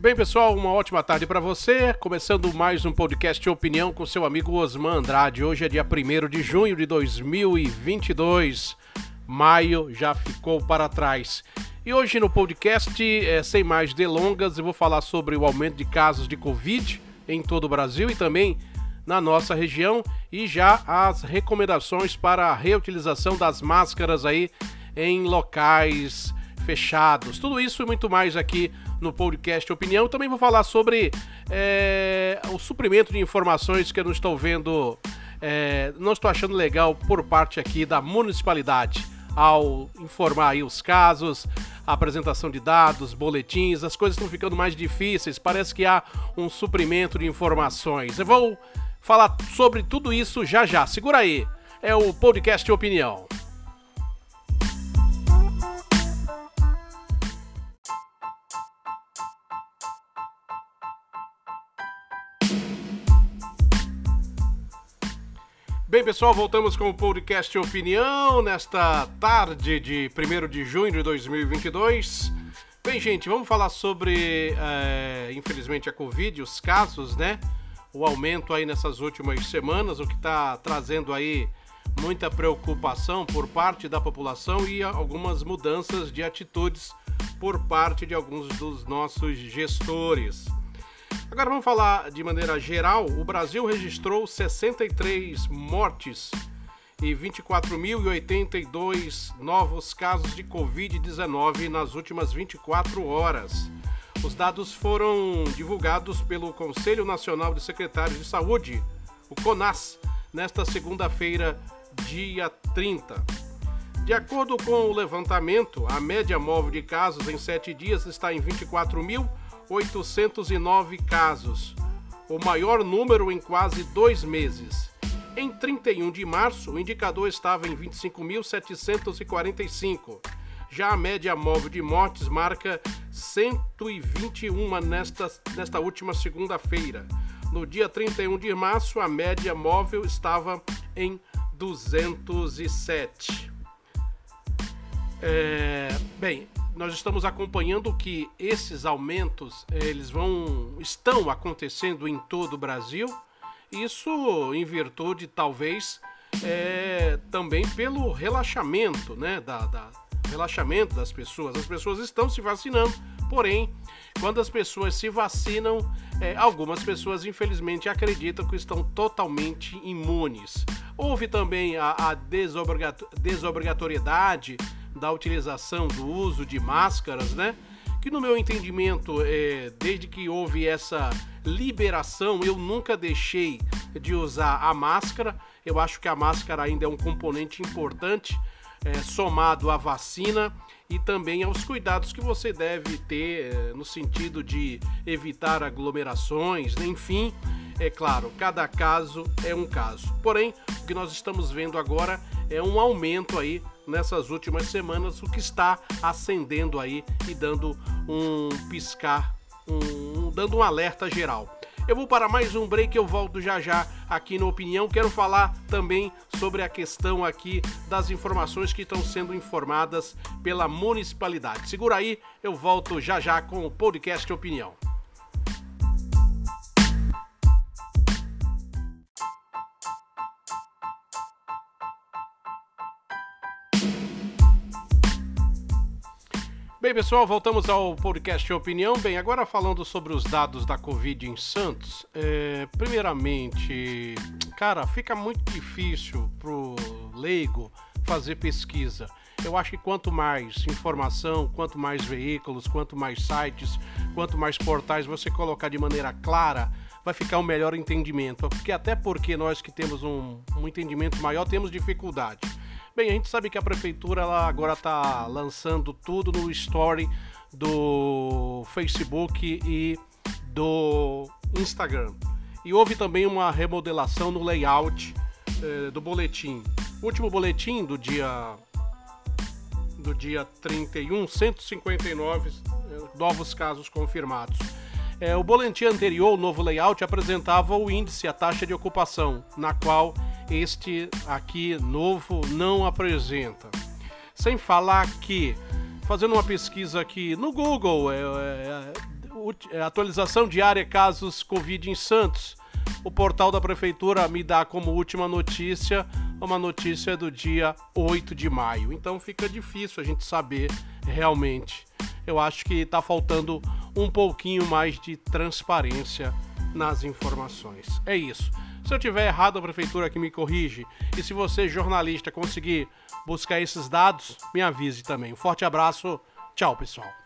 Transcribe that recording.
Bem, pessoal, uma ótima tarde para você. Começando mais um podcast opinião com seu amigo Osman Andrade. Hoje é dia 1 de junho de 2022. Maio já ficou para trás. E hoje no podcast, é, sem mais delongas, eu vou falar sobre o aumento de casos de Covid em todo o Brasil e também na nossa região e já as recomendações para a reutilização das máscaras aí em locais fechados. Tudo isso e muito mais aqui no podcast Opinião. Também vou falar sobre é, o suprimento de informações que eu não estou vendo, é, não estou achando legal por parte aqui da municipalidade ao informar aí os casos, a apresentação de dados, boletins, as coisas estão ficando mais difíceis, parece que há um suprimento de informações. Eu vou falar sobre tudo isso já já. Segura aí. É o podcast Opinião. Bem, pessoal, voltamos com o podcast Opinião nesta tarde de 1 de junho de 2022. Bem, gente, vamos falar sobre, é, infelizmente, a Covid, os casos, né? O aumento aí nessas últimas semanas, o que está trazendo aí muita preocupação por parte da população e algumas mudanças de atitudes por parte de alguns dos nossos gestores. Agora vamos falar de maneira geral. O Brasil registrou 63 mortes e 24.082 novos casos de Covid-19 nas últimas 24 horas. Os dados foram divulgados pelo Conselho Nacional de Secretários de Saúde, o CONAS, nesta segunda-feira, dia 30. De acordo com o levantamento, a média móvel de casos em sete dias está em 24 mil 809 casos, o maior número em quase dois meses. Em 31 de março, o indicador estava em 25.745. Já a média móvel de mortes marca 121 nesta, nesta última segunda-feira. No dia 31 de março, a média móvel estava em 207. É, bem, nós estamos acompanhando que esses aumentos eles vão estão acontecendo em todo o Brasil. Isso em virtude talvez é, também pelo relaxamento, né, da, da, relaxamento das pessoas. As pessoas estão se vacinando, porém, quando as pessoas se vacinam, é, algumas pessoas infelizmente acreditam que estão totalmente imunes. Houve também a, a desobrigatoriedade da utilização do uso de máscaras, né? Que no meu entendimento, é, desde que houve essa liberação, eu nunca deixei de usar a máscara. Eu acho que a máscara ainda é um componente importante, é, somado à vacina e também aos cuidados que você deve ter é, no sentido de evitar aglomerações, enfim. É claro, cada caso é um caso. Porém, o que nós estamos vendo agora um aumento aí nessas últimas semanas, o que está acendendo aí e dando um piscar, um, dando um alerta geral. Eu vou para mais um break, eu volto já já aqui no Opinião. Quero falar também sobre a questão aqui das informações que estão sendo informadas pela municipalidade. Segura aí, eu volto já já com o podcast Opinião. Bem, pessoal, voltamos ao podcast Opinião. Bem, agora falando sobre os dados da Covid em Santos. É, primeiramente, cara, fica muito difícil pro leigo fazer pesquisa. Eu acho que quanto mais informação, quanto mais veículos, quanto mais sites, quanto mais portais você colocar de maneira clara, vai ficar um melhor entendimento. Porque até porque nós que temos um, um entendimento maior temos dificuldade. Bem, a gente sabe que a prefeitura ela agora está lançando tudo no story do Facebook e do Instagram. E houve também uma remodelação no layout eh, do boletim. O último boletim do dia do dia 31, 159 eh, novos casos confirmados. É, o boletim anterior, o novo layout, apresentava o índice, a taxa de ocupação, na qual este aqui novo não apresenta. Sem falar que, fazendo uma pesquisa aqui no Google, é, é, é, atualização diária casos Covid em Santos. O portal da prefeitura me dá como última notícia uma notícia do dia 8 de maio. Então fica difícil a gente saber realmente. Eu acho que está faltando um pouquinho mais de transparência nas informações. É isso. Se eu tiver errado, a prefeitura que me corrige. E se você, jornalista, conseguir buscar esses dados, me avise também. Um forte abraço. Tchau, pessoal.